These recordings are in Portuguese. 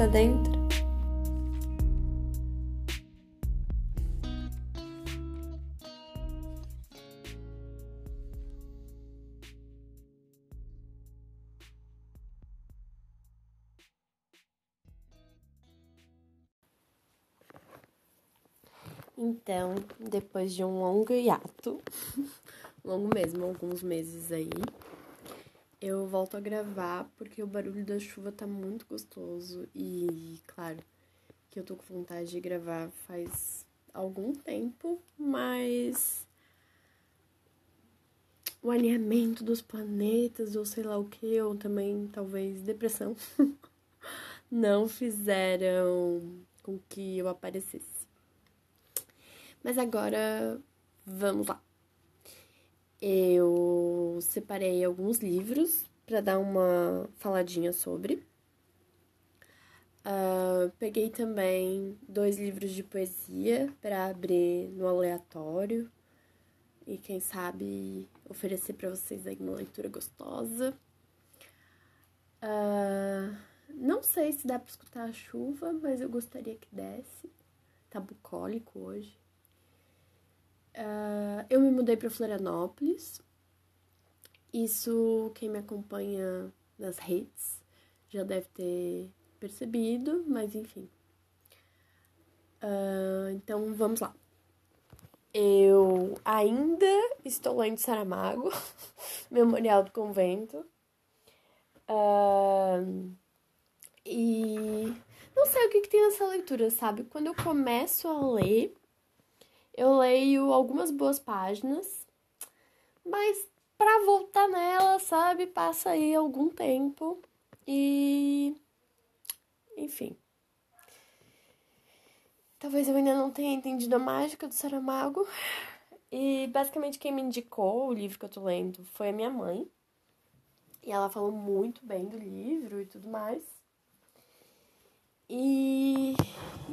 conversa dentro. Então, depois de um longo hiato, longo mesmo, alguns meses aí, eu volto a gravar porque o barulho da chuva tá muito gostoso e, claro, que eu tô com vontade de gravar faz algum tempo, mas o alinhamento dos planetas ou sei lá o que, ou também talvez depressão, não fizeram com que eu aparecesse. Mas agora vamos lá. Eu separei alguns livros para dar uma faladinha sobre. Uh, peguei também dois livros de poesia para abrir no aleatório e quem sabe oferecer para vocês aí uma leitura gostosa. Uh, não sei se dá para escutar a chuva, mas eu gostaria que desse. Tá bucólico hoje. Uh, eu me mudei para Florianópolis. Isso, quem me acompanha nas redes já deve ter percebido, mas enfim. Uh, então vamos lá. Eu ainda estou lendo Saramago, Memorial do Convento. Uh, e não sei o que, que tem nessa leitura, sabe? Quando eu começo a ler, eu leio algumas boas páginas, mas para voltar nela, sabe, passa aí algum tempo e enfim. Talvez eu ainda não tenha entendido a mágica do Saramago. E basicamente quem me indicou o livro que eu tô lendo foi a minha mãe. E ela falou muito bem do livro e tudo mais. E,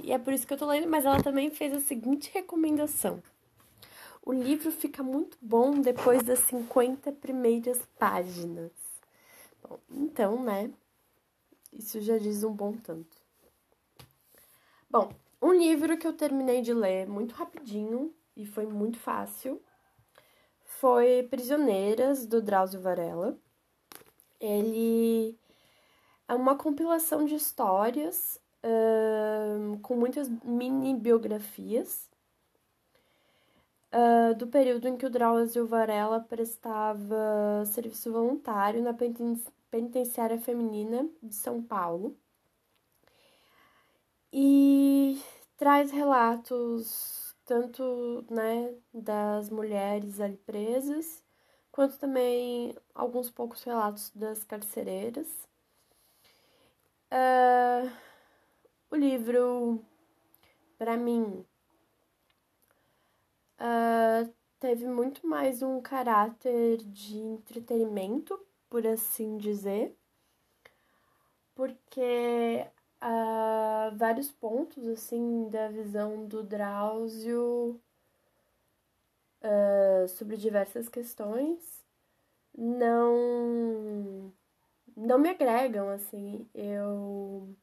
e é por isso que eu tô lendo, mas ela também fez a seguinte recomendação. O livro fica muito bom depois das 50 primeiras páginas. Bom, então, né? Isso já diz um bom tanto. Bom, um livro que eu terminei de ler muito rapidinho e foi muito fácil foi Prisioneiras, do Drauzio Varela. Ele é uma compilação de histórias com muitas mini biografias uh, do período em que o Drauzio Varela prestava serviço voluntário na penitenciária feminina de São Paulo. E traz relatos tanto né, das mulheres ali presas, quanto também alguns poucos relatos das carcereiras. Uh, o livro, para mim, uh, teve muito mais um caráter de entretenimento, por assim dizer, porque uh, vários pontos assim da visão do Drauzio uh, sobre diversas questões não não me agregam assim. Eu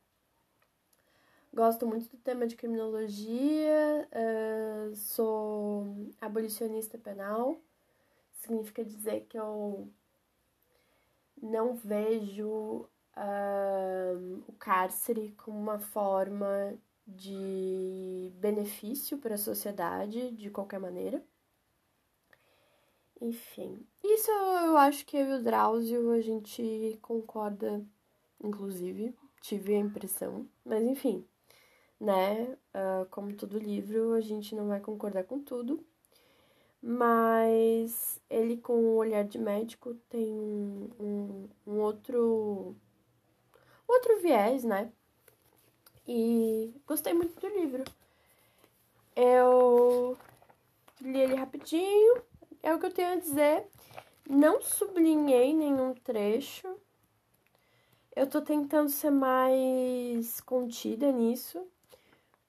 Gosto muito do tema de criminologia, uh, sou abolicionista penal, significa dizer que eu não vejo uh, o cárcere como uma forma de benefício para a sociedade de qualquer maneira. Enfim, isso eu acho que eu e o Drauzio a gente concorda, inclusive, tive a impressão, mas enfim né? Uh, como todo livro, a gente não vai concordar com tudo, mas ele, com o olhar de médico, tem um, um, outro, outro viés, né? E gostei muito do livro. Eu li ele rapidinho, é o que eu tenho a dizer. Não sublinhei nenhum trecho. Eu tô tentando ser mais contida nisso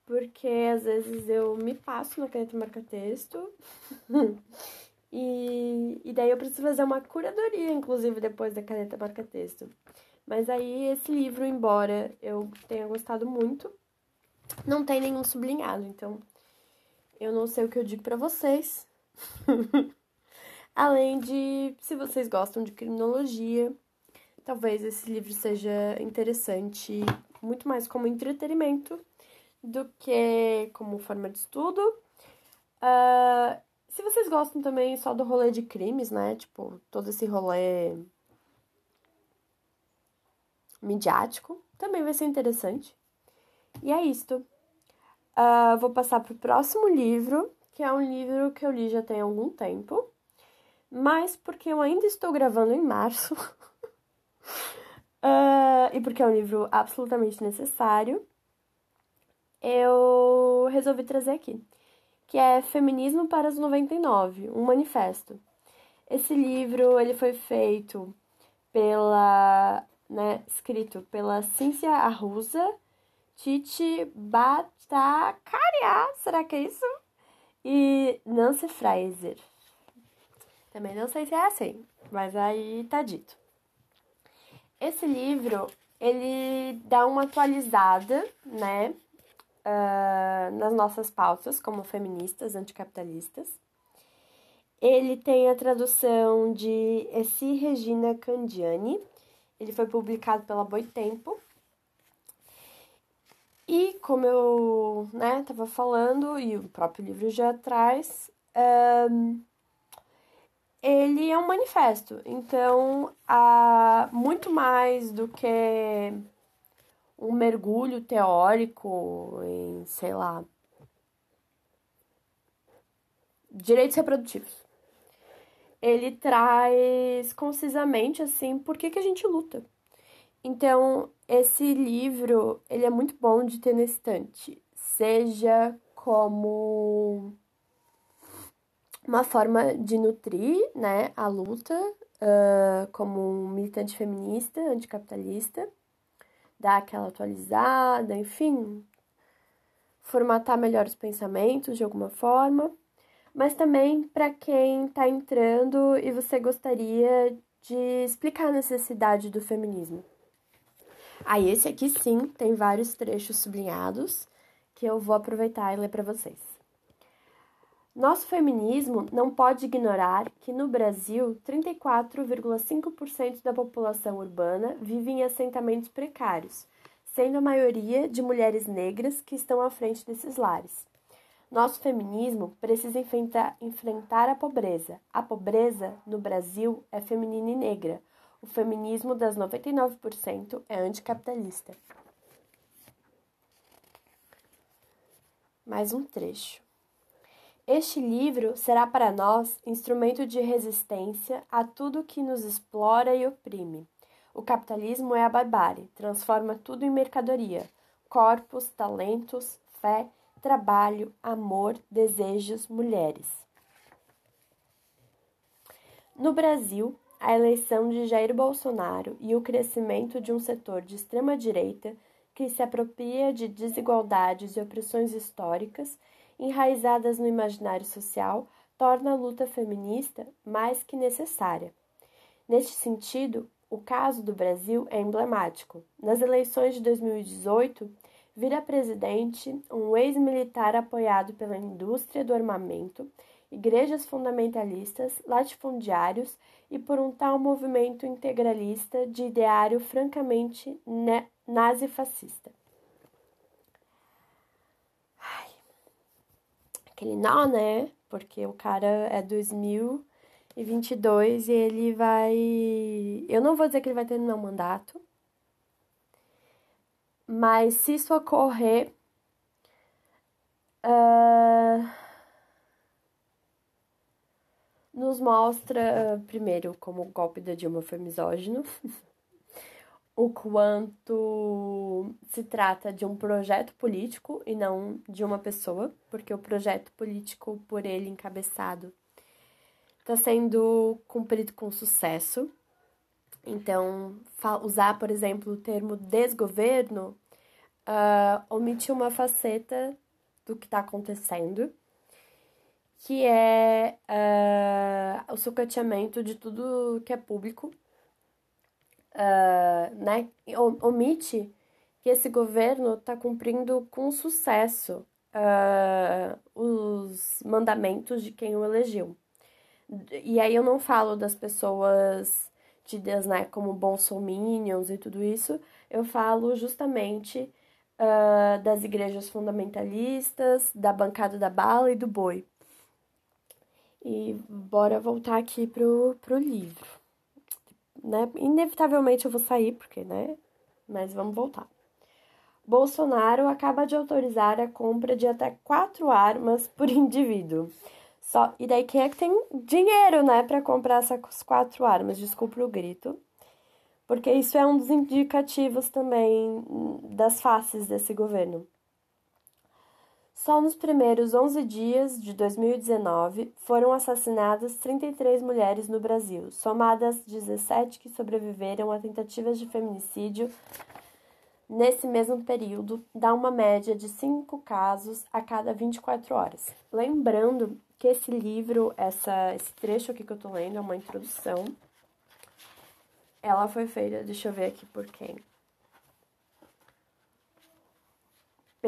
porque às vezes eu me passo na caneta marca-texto e, e daí eu preciso fazer uma curadoria, inclusive, depois da caneta marca-texto. Mas aí esse livro, embora eu tenha gostado muito, não tem nenhum sublinhado, então eu não sei o que eu digo para vocês. Além de, se vocês gostam de criminologia, talvez esse livro seja interessante muito mais como entretenimento do que como forma de estudo. Uh, se vocês gostam também só do rolê de crimes, né? Tipo, todo esse rolê midiático, também vai ser interessante. E é isto. Uh, vou passar para o próximo livro, que é um livro que eu li já tem algum tempo, mas porque eu ainda estou gravando em março, uh, e porque é um livro absolutamente necessário, eu resolvi trazer aqui, que é Feminismo para os 99, um manifesto. Esse livro ele foi feito pela, né, escrito pela Cíntia Arruza, Titi Batacaria, será que é isso? E Nancy Fraser. Também não sei se é assim, mas aí tá dito. Esse livro, ele dá uma atualizada, né, uh, nas nossas pautas como feministas, anticapitalistas. Ele tem a tradução de Essi Regina Candiani. Ele foi publicado pela Boitempo e como eu né, falando, e o próprio livro já traz, um, ele é um manifesto. Então, há muito mais do que um mergulho teórico em, sei lá, direitos reprodutivos. Ele traz concisamente, assim, por que, que a gente luta. Então, esse livro, ele é muito bom de ter na estante, seja como uma forma de nutrir, né, a luta, uh, como um militante feminista, anticapitalista, dar aquela atualizada, enfim, formatar melhor os pensamentos de alguma forma, mas também para quem está entrando e você gostaria de explicar a necessidade do feminismo. Aí, ah, esse aqui sim tem vários trechos sublinhados que eu vou aproveitar e ler para vocês. Nosso feminismo não pode ignorar que no Brasil 34,5% da população urbana vive em assentamentos precários, sendo a maioria de mulheres negras que estão à frente desses lares. Nosso feminismo precisa enfrentar, a pobreza. A pobreza no Brasil é feminina e negra o feminismo das 99% é anticapitalista. Mais um trecho. Este livro será para nós instrumento de resistência a tudo que nos explora e oprime. O capitalismo é a barbárie, transforma tudo em mercadoria: corpos, talentos, fé, trabalho, amor, desejos, mulheres. No Brasil, a eleição de Jair Bolsonaro e o crescimento de um setor de extrema-direita que se apropria de desigualdades e opressões históricas enraizadas no imaginário social torna a luta feminista mais que necessária. Neste sentido, o caso do Brasil é emblemático. Nas eleições de 2018, vira presidente um ex-militar apoiado pela indústria do armamento igrejas fundamentalistas, latifundiários e por um tal movimento integralista de ideário francamente nazi-fascista. Aquele nó, né? Porque o cara é 2022 e ele vai. Eu não vou dizer que ele vai terminar o mandato, mas se isso ocorrer. Uh nos mostra, primeiro, como o golpe da Dilma foi misógino, o quanto se trata de um projeto político e não de uma pessoa, porque o projeto político por ele encabeçado está sendo cumprido com sucesso. Então, usar, por exemplo, o termo desgoverno uh, omite uma faceta do que está acontecendo que é uh, o sucateamento de tudo que é público uh, né, omite que esse governo está cumprindo com sucesso uh, os mandamentos de quem o elegeu. E aí eu não falo das pessoas tidas né, como bolsominions e tudo isso, eu falo justamente uh, das igrejas fundamentalistas, da bancada da bala e do boi. E bora voltar aqui pro, pro livro. Né? Inevitavelmente eu vou sair, porque, né? Mas vamos voltar. Bolsonaro acaba de autorizar a compra de até quatro armas por indivíduo. Só, e daí quem é que tem dinheiro, né, para comprar essas quatro armas? Desculpa o grito. Porque isso é um dos indicativos também das faces desse governo. Só nos primeiros 11 dias de 2019 foram assassinadas 33 mulheres no Brasil, somadas 17 que sobreviveram a tentativas de feminicídio nesse mesmo período, dá uma média de 5 casos a cada 24 horas. Lembrando que esse livro, essa, esse trecho aqui que eu tô lendo é uma introdução. Ela foi feita, deixa eu ver aqui por quem.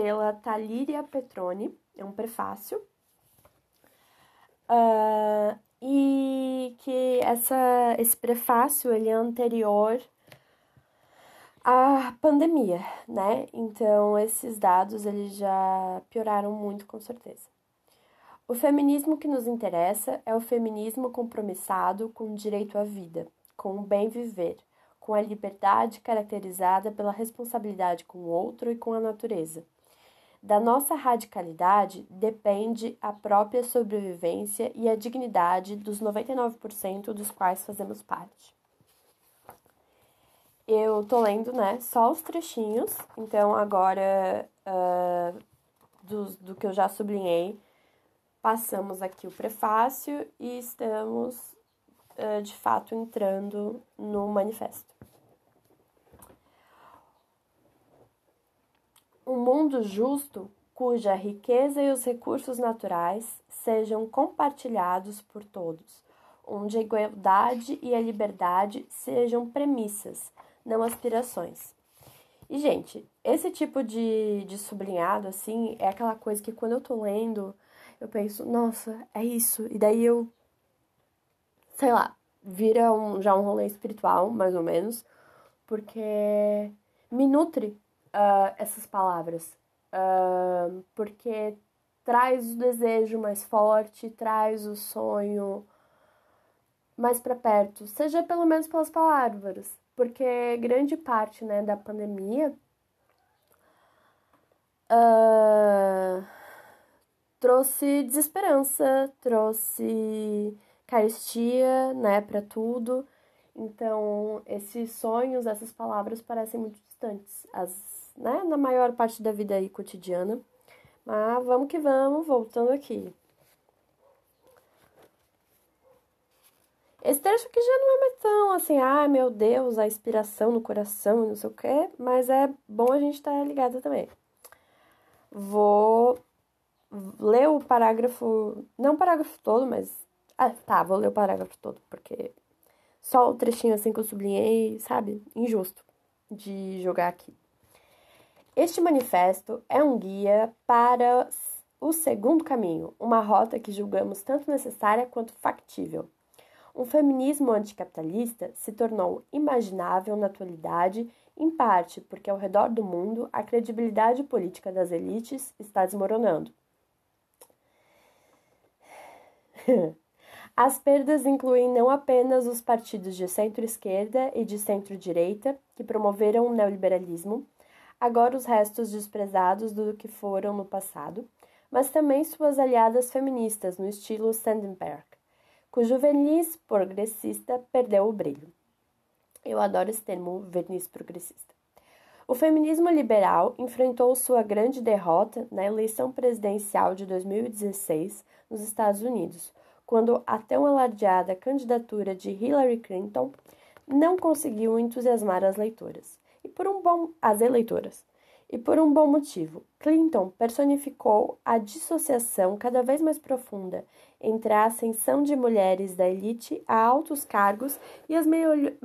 Pela Talíria Petroni, é um prefácio. Uh, e que essa, esse prefácio ele é anterior à pandemia, né? Então esses dados eles já pioraram muito com certeza. O feminismo que nos interessa é o feminismo compromissado com o direito à vida, com o bem viver, com a liberdade caracterizada pela responsabilidade com o outro e com a natureza. Da nossa radicalidade depende a própria sobrevivência e a dignidade dos 99% dos quais fazemos parte. Eu tô lendo, né, só os trechinhos, então agora uh, do, do que eu já sublinhei, Passamos aqui o prefácio e estamos uh, de fato entrando no manifesto. Um mundo justo cuja riqueza e os recursos naturais sejam compartilhados por todos, onde a igualdade e a liberdade sejam premissas, não aspirações. E, gente, esse tipo de, de sublinhado, assim, é aquela coisa que quando eu tô lendo, eu penso, nossa, é isso. E daí eu, sei lá, vira um, já um rolê espiritual, mais ou menos, porque me nutre uh, essas palavras. Uh, porque traz o desejo mais forte, traz o sonho mais para perto, seja pelo menos pelas palavras, porque grande parte né, da pandemia. Uh, trouxe desesperança, trouxe carestia, né, para tudo. Então, esses sonhos, essas palavras parecem muito distantes, as, né, na maior parte da vida aí cotidiana. Mas vamos que vamos, voltando aqui. Esse trecho aqui já não é mais tão assim, ah, meu Deus, a inspiração no coração não sei o quê, mas é bom a gente estar tá ligado também. Vou ler o parágrafo, não o parágrafo todo, mas ah, tá, vou ler o parágrafo todo, porque só o trechinho assim que eu sublinhei, sabe? Injusto de jogar aqui. Este manifesto é um guia para o segundo caminho, uma rota que julgamos tanto necessária quanto factível. Um feminismo anticapitalista se tornou imaginável na atualidade, em parte porque ao redor do mundo a credibilidade política das elites está desmoronando. As perdas incluem não apenas os partidos de centro-esquerda e de centro-direita, que promoveram o neoliberalismo, agora os restos desprezados do que foram no passado, mas também suas aliadas feministas no estilo Sandberg, cujo verniz progressista perdeu o brilho. Eu adoro esse termo, verniz progressista. O feminismo liberal enfrentou sua grande derrota na eleição presidencial de 2016 nos Estados Unidos, quando a tão alardeada candidatura de Hillary Clinton não conseguiu entusiasmar as leitoras e por um bom as eleitoras. E por um bom motivo. Clinton personificou a dissociação cada vez mais profunda entre a ascensão de mulheres da elite a altos cargos e as, melhori...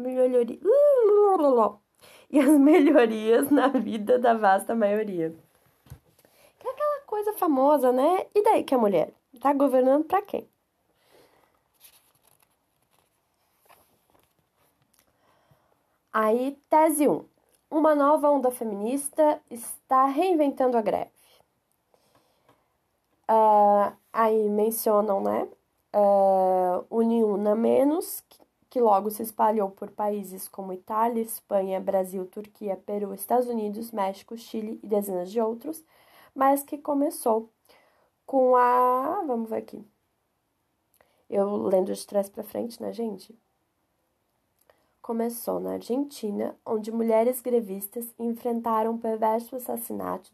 e as melhorias na vida da vasta maioria. Que é aquela coisa famosa, né? E daí que a mulher tá governando para quem? Aí, tese 1 uma nova onda feminista está reinventando a greve. Uh, aí mencionam, né, uh, Uniuna Menos, que logo se espalhou por países como Itália, Espanha, Brasil, Turquia, Peru, Estados Unidos, México, Chile e dezenas de outros, mas que começou com a. Vamos ver aqui. Eu lendo de trás para frente, né, gente? Começou na Argentina, onde mulheres grevistas enfrentaram o perverso assassinato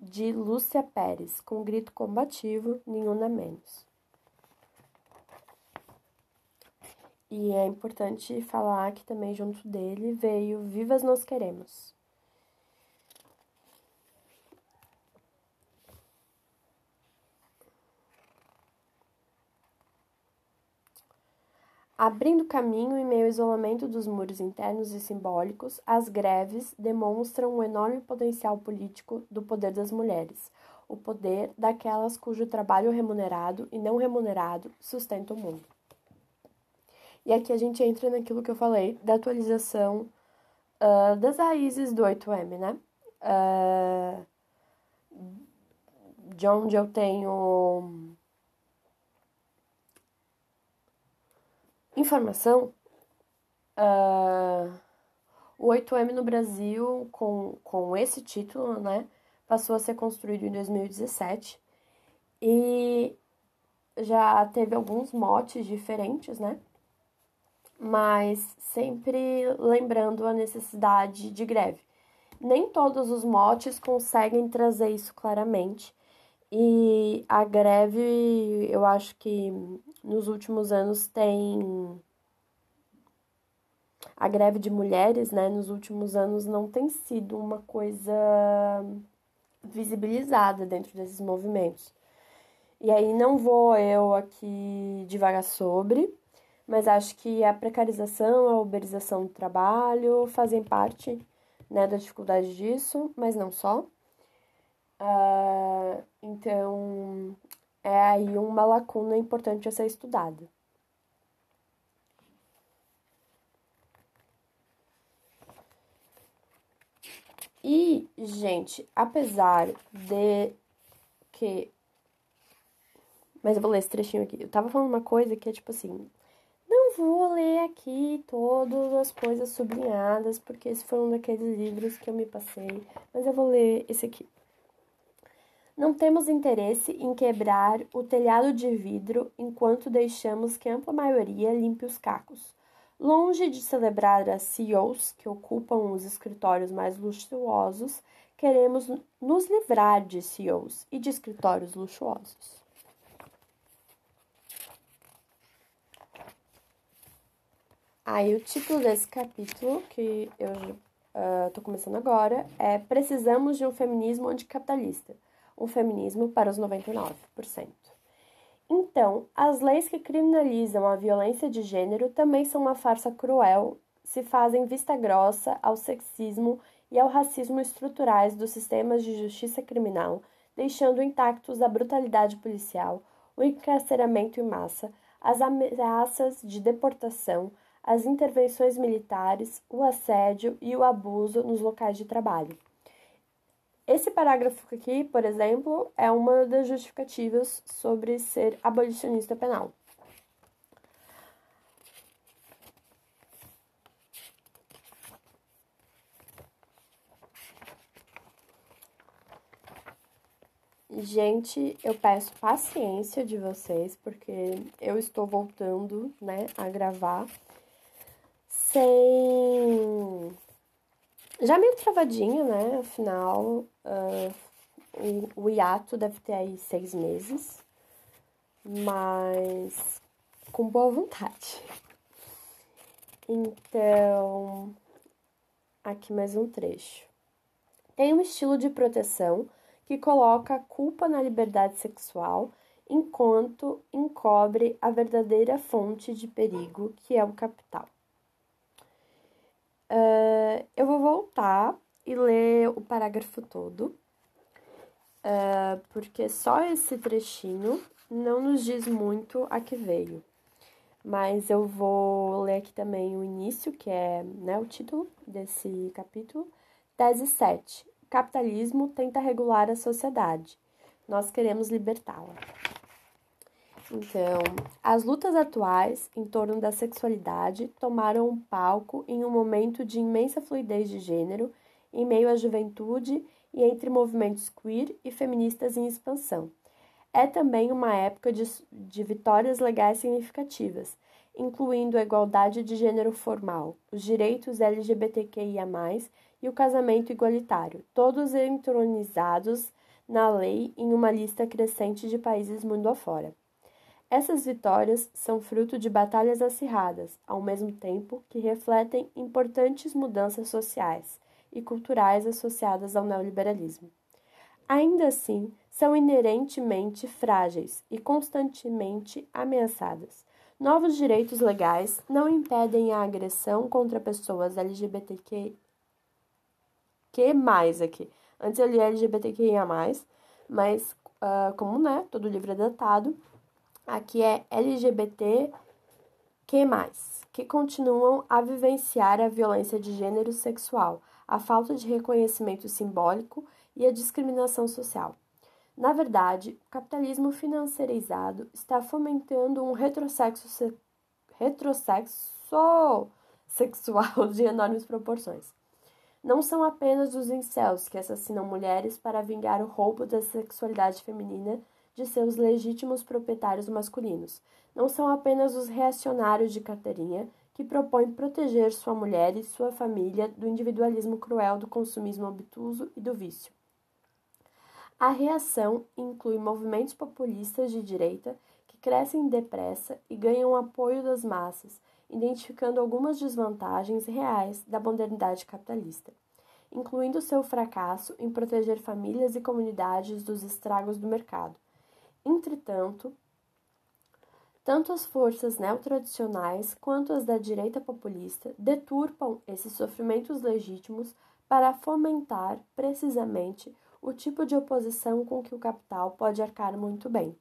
de Lúcia Pérez, com um grito combativo, nenhuma menos. E é importante falar que também junto dele veio Vivas Nós Queremos. Abrindo caminho em meio ao isolamento dos muros internos e simbólicos, as greves demonstram o enorme potencial político do poder das mulheres, o poder daquelas cujo trabalho remunerado e não remunerado sustenta o mundo. E aqui a gente entra naquilo que eu falei da atualização uh, das raízes do 8M, né? Uh, de onde eu tenho informação, uh, o 8M no Brasil, com, com esse título, né, passou a ser construído em 2017 e já teve alguns motes diferentes, né? Mas sempre lembrando a necessidade de greve. Nem todos os motes conseguem trazer isso claramente. E a greve, eu acho que nos últimos anos tem a greve de mulheres, né, nos últimos anos não tem sido uma coisa visibilizada dentro desses movimentos. E aí não vou eu aqui devagar sobre, mas acho que a precarização, a uberização do trabalho fazem parte né, da dificuldade disso, mas não só. Uh, então, é aí uma lacuna importante a ser estudada. E, gente, apesar de que. Mas eu vou ler esse trechinho aqui. Eu tava falando uma coisa que é tipo assim. Não vou ler aqui todas as coisas sublinhadas, porque esse foi um daqueles livros que eu me passei. Mas eu vou ler esse aqui. Não temos interesse em quebrar o telhado de vidro enquanto deixamos que a ampla maioria limpe os cacos. Longe de celebrar as CEOs que ocupam os escritórios mais luxuosos, queremos nos livrar de CEOs e de escritórios luxuosos. Aí, o título desse capítulo, que eu estou uh, começando agora, é Precisamos de um feminismo anticapitalista o feminismo para os 99%. Então, as leis que criminalizam a violência de gênero também são uma farsa cruel, se fazem vista grossa ao sexismo e ao racismo estruturais dos sistemas de justiça criminal, deixando intactos a brutalidade policial, o encarceramento em massa, as ameaças de deportação, as intervenções militares, o assédio e o abuso nos locais de trabalho. Esse parágrafo aqui, por exemplo, é uma das justificativas sobre ser abolicionista penal. Gente, eu peço paciência de vocês, porque eu estou voltando, né, a gravar sem já meio travadinha, né? Afinal, uh, o, o hiato deve ter aí seis meses, mas com boa vontade. Então, aqui mais um trecho. tem um estilo de proteção que coloca a culpa na liberdade sexual enquanto encobre a verdadeira fonte de perigo, que é o capital. Uh, eu vou voltar e ler o parágrafo todo, uh, porque só esse trechinho não nos diz muito a que veio. Mas eu vou ler aqui também o início, que é né, o título desse capítulo. Tese 7. Capitalismo tenta regular a sociedade. Nós queremos libertá-la. Então, as lutas atuais em torno da sexualidade tomaram um palco em um momento de imensa fluidez de gênero, em meio à juventude e entre movimentos queer e feministas em expansão. É também uma época de, de vitórias legais significativas, incluindo a igualdade de gênero formal, os direitos LGBTQIA, e o casamento igualitário, todos entronizados na lei em uma lista crescente de países mundo afora. Essas vitórias são fruto de batalhas acirradas, ao mesmo tempo que refletem importantes mudanças sociais e culturais associadas ao neoliberalismo. Ainda assim, são inerentemente frágeis e constantemente ameaçadas. Novos direitos legais não impedem a agressão contra pessoas LGBTQ que mais aqui. Antes eu li LGBTQIA+, mas uh, como né, todo livro é datado, Aqui é LGBT que mais, que continuam a vivenciar a violência de gênero sexual, a falta de reconhecimento simbólico e a discriminação social. Na verdade, o capitalismo financiarizado está fomentando um retrosexo, se... retrosexo sexual de enormes proporções. Não são apenas os incels que assassinam mulheres para vingar o roubo da sexualidade feminina de seus legítimos proprietários masculinos. Não são apenas os reacionários de carteirinha que propõem proteger sua mulher e sua família do individualismo cruel do consumismo obtuso e do vício. A reação inclui movimentos populistas de direita que crescem depressa e ganham apoio das massas, identificando algumas desvantagens reais da modernidade capitalista, incluindo seu fracasso em proteger famílias e comunidades dos estragos do mercado Entretanto, tanto as forças neotradicionais quanto as da direita populista deturpam esses sofrimentos legítimos para fomentar, precisamente, o tipo de oposição com que o capital pode arcar muito bem.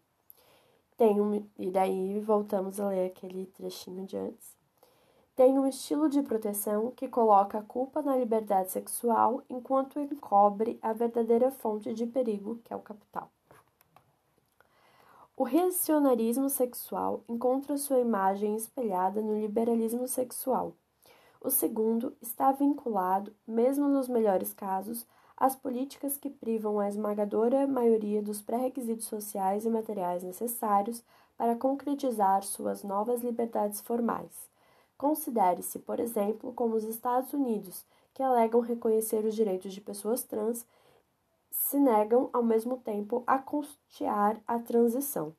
Tem um, e daí voltamos a ler aquele trechinho de antes. Tem um estilo de proteção que coloca a culpa na liberdade sexual enquanto encobre a verdadeira fonte de perigo, que é o capital. O reacionarismo sexual encontra sua imagem espelhada no liberalismo sexual. O segundo está vinculado, mesmo nos melhores casos, às políticas que privam a esmagadora maioria dos pré-requisitos sociais e materiais necessários para concretizar suas novas liberdades formais. Considere-se, por exemplo, como os Estados Unidos, que alegam reconhecer os direitos de pessoas trans se negam ao mesmo tempo a custear a transição.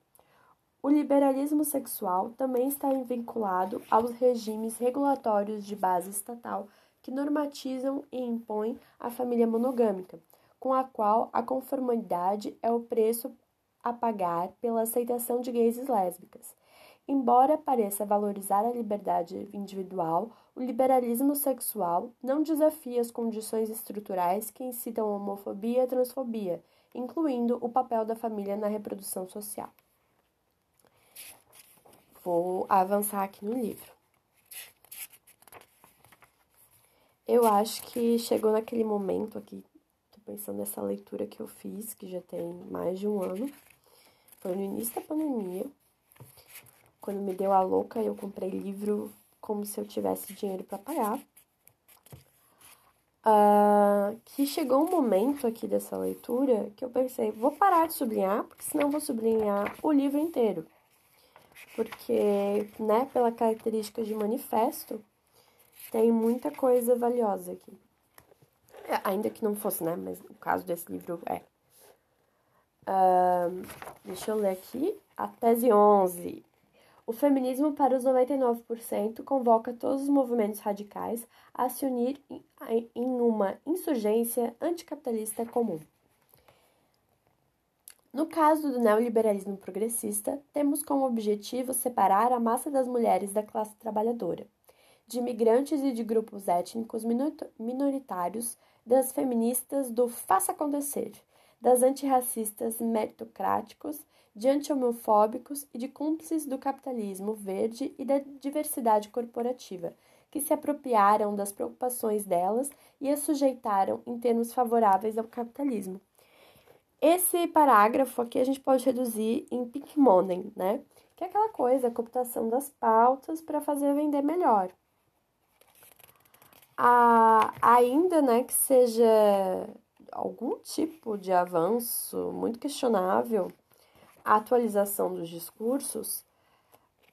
O liberalismo sexual também está vinculado aos regimes regulatórios de base estatal que normatizam e impõem a família monogâmica, com a qual a conformidade é o preço a pagar pela aceitação de gays e lésbicas. Embora pareça valorizar a liberdade individual, o liberalismo sexual não desafia as condições estruturais que incitam a homofobia e a transfobia, incluindo o papel da família na reprodução social. Vou avançar aqui no livro. Eu acho que chegou naquele momento aqui, tô pensando nessa leitura que eu fiz, que já tem mais de um ano. Foi no início da pandemia. Quando me deu a louca, eu comprei livro como se eu tivesse dinheiro para pagar. Uh, que chegou um momento aqui dessa leitura que eu pensei, vou parar de sublinhar, porque senão vou sublinhar o livro inteiro. Porque, né, pela característica de manifesto, tem muita coisa valiosa aqui. É, ainda que não fosse, né, mas o caso desse livro é. Uh, deixa eu ler aqui. A tese 11. O feminismo para os 99% convoca todos os movimentos radicais a se unir em uma insurgência anticapitalista comum. No caso do neoliberalismo progressista, temos como objetivo separar a massa das mulheres da classe trabalhadora, de imigrantes e de grupos étnicos minoritários, das feministas do faça acontecer, das antirracistas meritocráticos de anti-homofóbicos e de cúmplices do capitalismo verde e da diversidade corporativa, que se apropriaram das preocupações delas e as sujeitaram em termos favoráveis ao capitalismo. Esse parágrafo aqui a gente pode reduzir em pink money, né? Que é aquela coisa, a cooptação das pautas para fazer vender melhor. A, ainda né, que seja algum tipo de avanço muito questionável, a atualização dos discursos,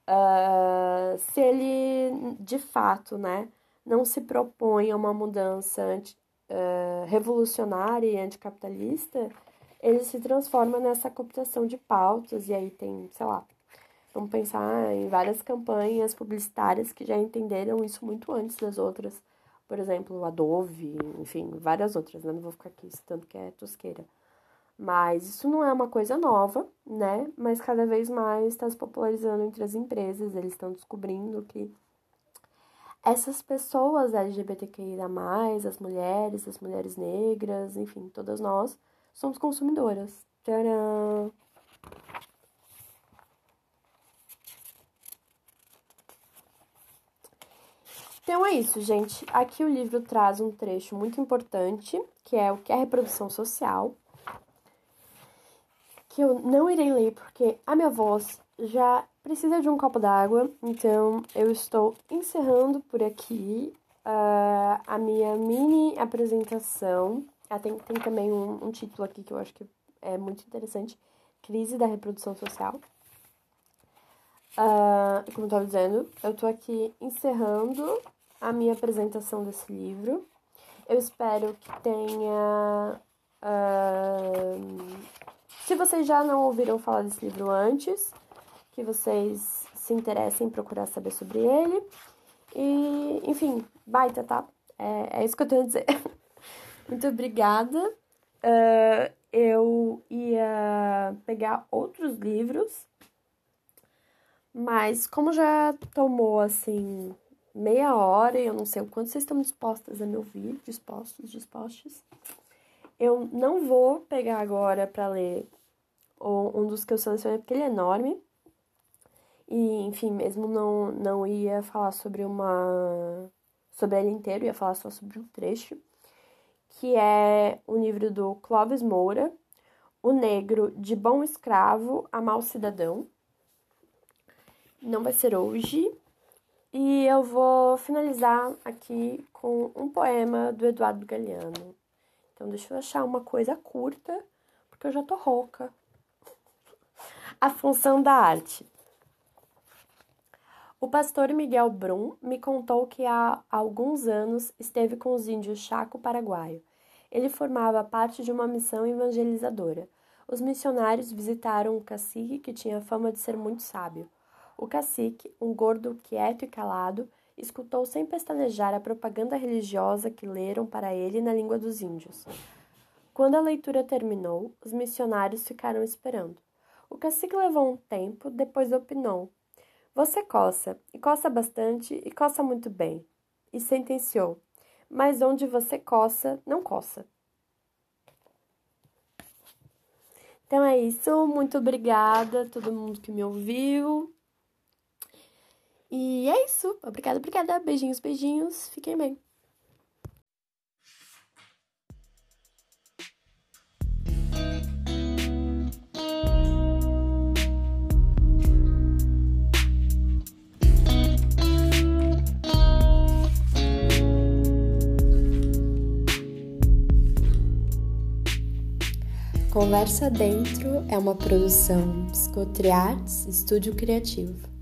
uh, se ele de fato né, não se propõe a uma mudança anti, uh, revolucionária e anticapitalista, ele se transforma nessa cooptação de pautas, e aí tem, sei lá, vamos pensar em várias campanhas publicitárias que já entenderam isso muito antes das outras. Por exemplo, o Adobe, enfim, várias outras, né? Não vou ficar aqui citando que é tosqueira. Mas isso não é uma coisa nova, né? Mas cada vez mais está se popularizando entre as empresas, eles estão descobrindo que essas pessoas LGBTQIA, as mulheres, as mulheres negras, enfim, todas nós somos consumidoras. Tcharam! Então é isso, gente. Aqui o livro traz um trecho muito importante, que é o que é reprodução social que eu não irei ler porque a minha voz já precisa de um copo d'água, então eu estou encerrando por aqui uh, a minha mini apresentação. Ah, tem, tem também um, um título aqui que eu acho que é muito interessante: Crise da Reprodução Social. Uh, como eu estava dizendo, eu estou aqui encerrando a minha apresentação desse livro. Eu espero que tenha. Uh, se vocês já não ouviram falar desse livro antes, que vocês se interessem em procurar saber sobre ele. E, enfim, baita, tá? É, é isso que eu tenho a dizer. Muito obrigada. Uh, eu ia pegar outros livros, mas como já tomou assim meia hora e eu não sei o quanto vocês estão dispostas a me ouvir, dispostos, dispostos, eu não vou pegar agora para ler um dos que eu selecionei porque ele é enorme. E, enfim, mesmo não, não ia falar sobre uma. sobre ele inteiro, ia falar só sobre um trecho, que é o livro do Clóvis Moura, O Negro de Bom Escravo a Mal Cidadão. Não vai ser hoje. E eu vou finalizar aqui com um poema do Eduardo Galeano. Então, deixa eu achar uma coisa curta, porque eu já tô rouca. A função da arte. O pastor Miguel Brum me contou que há alguns anos esteve com os índios Chaco Paraguaio. Ele formava parte de uma missão evangelizadora. Os missionários visitaram um cacique que tinha fama de ser muito sábio. O cacique, um gordo quieto e calado, escutou sem pestanejar a propaganda religiosa que leram para ele na língua dos índios. Quando a leitura terminou, os missionários ficaram esperando. O cacique levou um tempo, depois opinou: Você coça, e coça bastante, e coça muito bem. E sentenciou: Mas onde você coça, não coça. Então é isso, muito obrigada a todo mundo que me ouviu. E é isso. Obrigada, obrigada. Beijinhos, beijinhos. Fiquem bem. Conversa Dentro é uma produção Psicotriartes Estúdio Criativo.